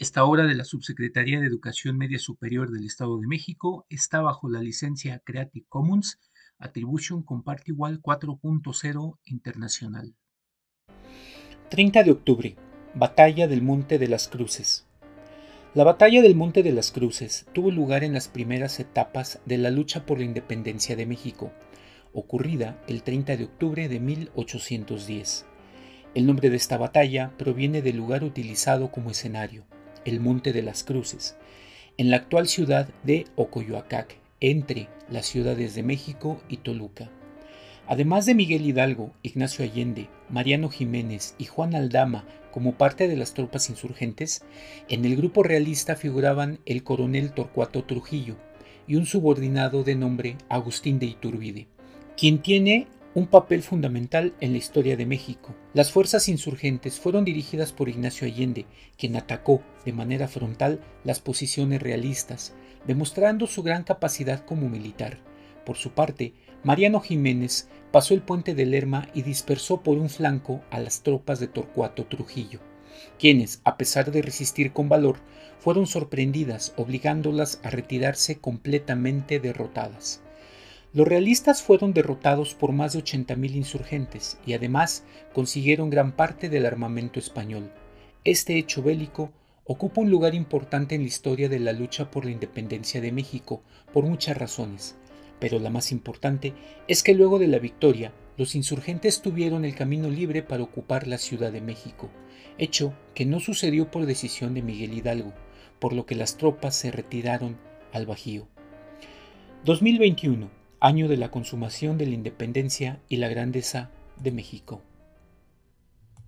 Esta obra de la Subsecretaría de Educación Media Superior del Estado de México está bajo la licencia Creative Commons Attribution Comparte Igual 4.0 Internacional. 30 de octubre. Batalla del Monte de las Cruces. La batalla del Monte de las Cruces tuvo lugar en las primeras etapas de la lucha por la independencia de México, ocurrida el 30 de octubre de 1810. El nombre de esta batalla proviene del lugar utilizado como escenario, el Monte de las Cruces, en la actual ciudad de Ocoyoacac, entre las ciudades de México y Toluca. Además de Miguel Hidalgo, Ignacio Allende, Mariano Jiménez y Juan Aldama como parte de las tropas insurgentes, en el grupo realista figuraban el coronel Torcuato Trujillo y un subordinado de nombre Agustín de Iturbide, quien tiene un papel fundamental en la historia de México. Las fuerzas insurgentes fueron dirigidas por Ignacio Allende, quien atacó de manera frontal las posiciones realistas, demostrando su gran capacidad como militar. Por su parte, Mariano Jiménez pasó el puente de Lerma y dispersó por un flanco a las tropas de Torcuato Trujillo, quienes, a pesar de resistir con valor, fueron sorprendidas, obligándolas a retirarse completamente derrotadas. Los realistas fueron derrotados por más de 80.000 insurgentes y además consiguieron gran parte del armamento español. Este hecho bélico ocupa un lugar importante en la historia de la lucha por la independencia de México por muchas razones, pero la más importante es que luego de la victoria los insurgentes tuvieron el camino libre para ocupar la Ciudad de México, hecho que no sucedió por decisión de Miguel Hidalgo, por lo que las tropas se retiraron al Bajío. 2021 año de la consumación de la independencia y la grandeza de México.